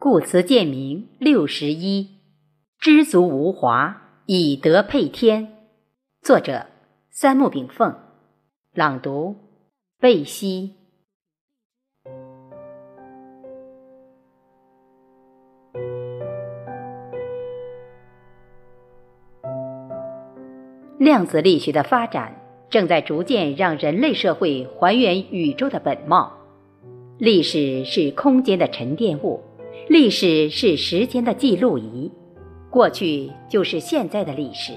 故辞建明六十一，知足无华，以德配天。作者：三木炳凤。朗读：贝西。量子力学的发展正在逐渐让人类社会还原宇宙的本貌。历史是空间的沉淀物。历史是时间的记录仪，过去就是现在的历史，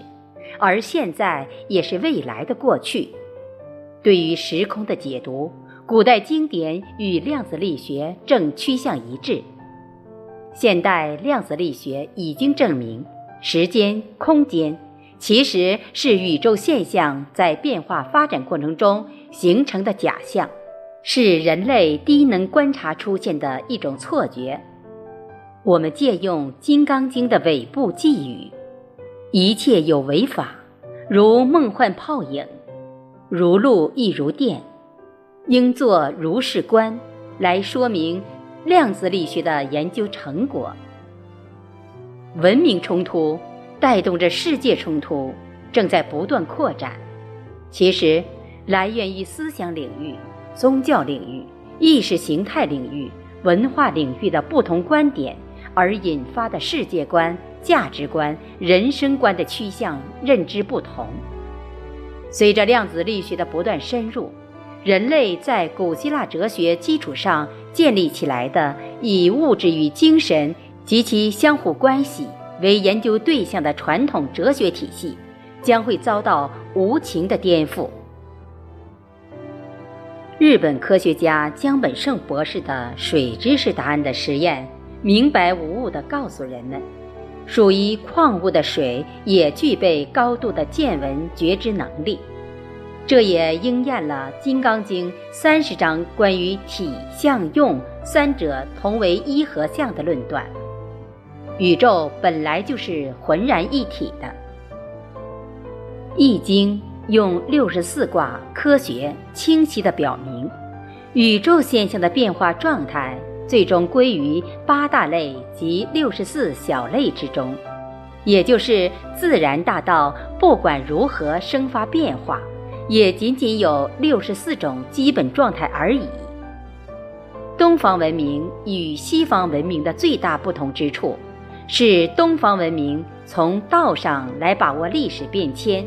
而现在也是未来的过去。对于时空的解读，古代经典与量子力学正趋向一致。现代量子力学已经证明，时间、空间其实是宇宙现象在变化发展过程中形成的假象，是人类低能观察出现的一种错觉。我们借用《金刚经》的尾部寄语：“一切有为法，如梦幻泡影，如露亦如电，应作如是观。”来说明量子力学的研究成果。文明冲突带动着世界冲突正在不断扩展，其实来源于思想领域、宗教领域、意识形态领域、文化领域的不同观点。而引发的世界观、价值观、人生观的趋向认知不同。随着量子力学的不断深入，人类在古希腊哲学基础上建立起来的以物质与精神及其相互关系为研究对象的传统哲学体系，将会遭到无情的颠覆。日本科学家江本胜博士的水知识答案的实验。明白无误地告诉人们，属于矿物的水也具备高度的见闻觉知能力。这也应验了《金刚经》三十章关于体、相、用三者同为一和相的论断。宇宙本来就是浑然一体的，《易经》用六十四卦科学清晰地表明，宇宙现象的变化状态。最终归于八大类及六十四小类之中，也就是自然大道，不管如何生发变化，也仅仅有六十四种基本状态而已。东方文明与西方文明的最大不同之处，是东方文明从道上来把握历史变迁，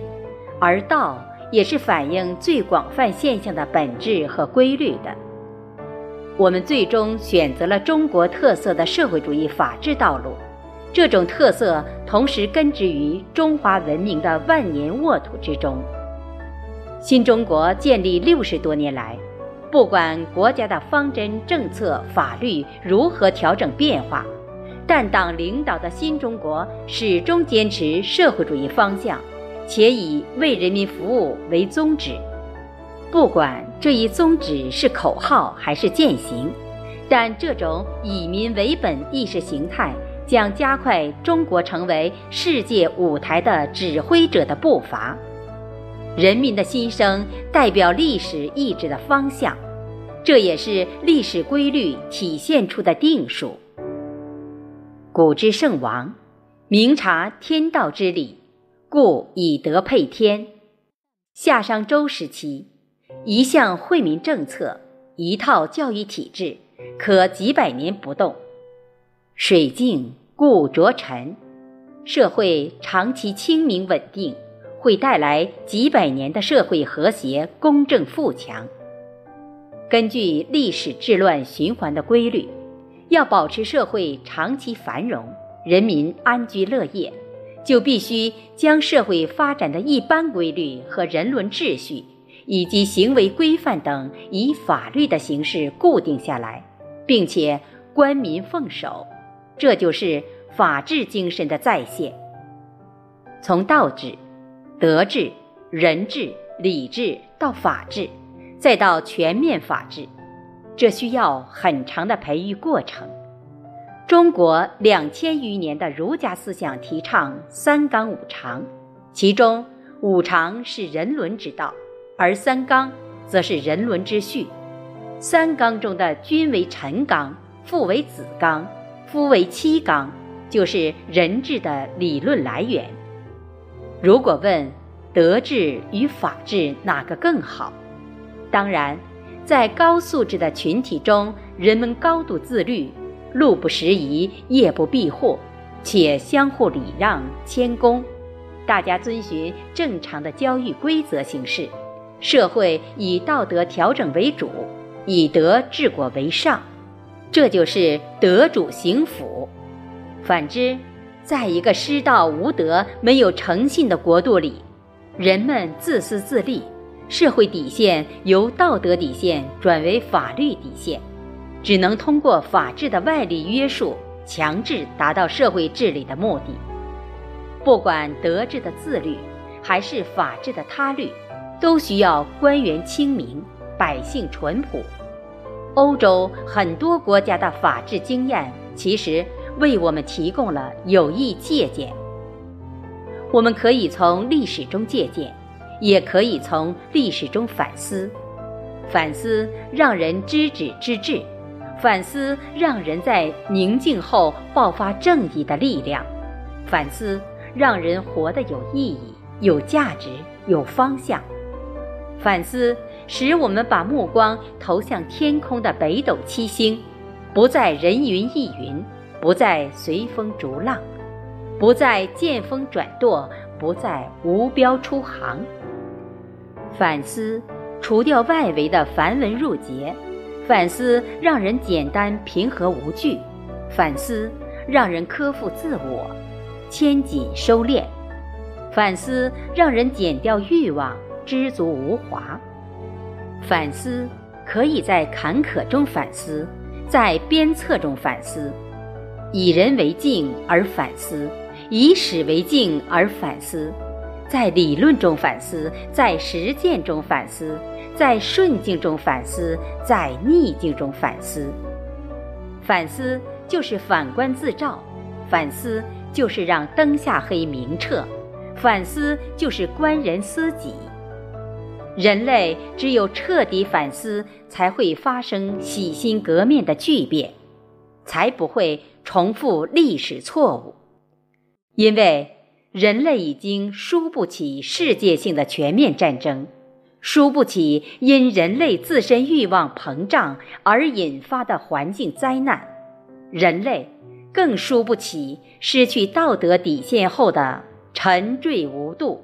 而道也是反映最广泛现象的本质和规律的。我们最终选择了中国特色的社会主义法治道路，这种特色同时根植于中华文明的万年沃土之中。新中国建立六十多年来，不管国家的方针政策、法律如何调整变化，但党领导的新中国始终坚持社会主义方向，且以为人民服务为宗旨。不管这一宗旨是口号还是践行，但这种以民为本意识形态将加快中国成为世界舞台的指挥者的步伐。人民的心声代表历史意志的方向，这也是历史规律体现出的定数。古之圣王，明察天道之理，故以德配天。夏商周时期。一项惠民政策，一套教育体制，可几百年不动。水静故浊沉，社会长期清明稳定，会带来几百年的社会和谐、公正富强。根据历史治乱循环的规律，要保持社会长期繁荣、人民安居乐业，就必须将社会发展的一般规律和人伦秩序。以及行为规范等，以法律的形式固定下来，并且官民奉守，这就是法治精神的再现。从道治、德治、人治、礼治到法治，再到全面法治，这需要很长的培育过程。中国两千余年的儒家思想提倡三纲五常，其中五常是人伦之道。而三纲则是人伦之序。三纲中的君为臣纲，父为子纲，夫为妻纲，就是人治的理论来源。如果问德治与法治哪个更好，当然，在高素质的群体中，人们高度自律，路不拾遗，夜不闭户，且相互礼让、谦恭，大家遵循正常的交易规则行事，社会以道德调整为主，以德治国为上。这就是德主行辅。反之，在一个失道无德、没有诚信的国度里，人们自私自利，社会底线由道德底线转为法律底线，只能通过法治的外力约束，强制达到社会治理的目的。不管德治的自律，还是法治的他律，都需要官员清明，百姓淳朴。欧洲很多国家的法治经验，其实为我们提供了有益借鉴。我们可以从历史中借鉴，也可以从历史中反思。反思让人知止知智，反思让人在宁静后爆发正义的力量，反思让人活得有意义、有价值、有方向。反思使我们把目光投向天空的北斗七星，不再人云亦云，不再随风逐浪，不再见风转舵，不再无标出航。反思除掉外围的繁文缛节，反思让人简单平和无惧，反思让人克服自我，谦谨收敛，反思让人减掉欲望。知足无华，反思可以在坎坷中反思，在鞭策中反思，以人为镜而反思，以史为镜而反思，在理论中反思，在实践中反思，在顺境中反思，在逆境中反思。反思就是反观自照，反思就是让灯下黑明澈，反思就是观人思己。人类只有彻底反思，才会发生洗心革面的巨变，才不会重复历史错误。因为人类已经输不起世界性的全面战争，输不起因人类自身欲望膨胀而引发的环境灾难，人类更输不起失去道德底线后的沉坠无度。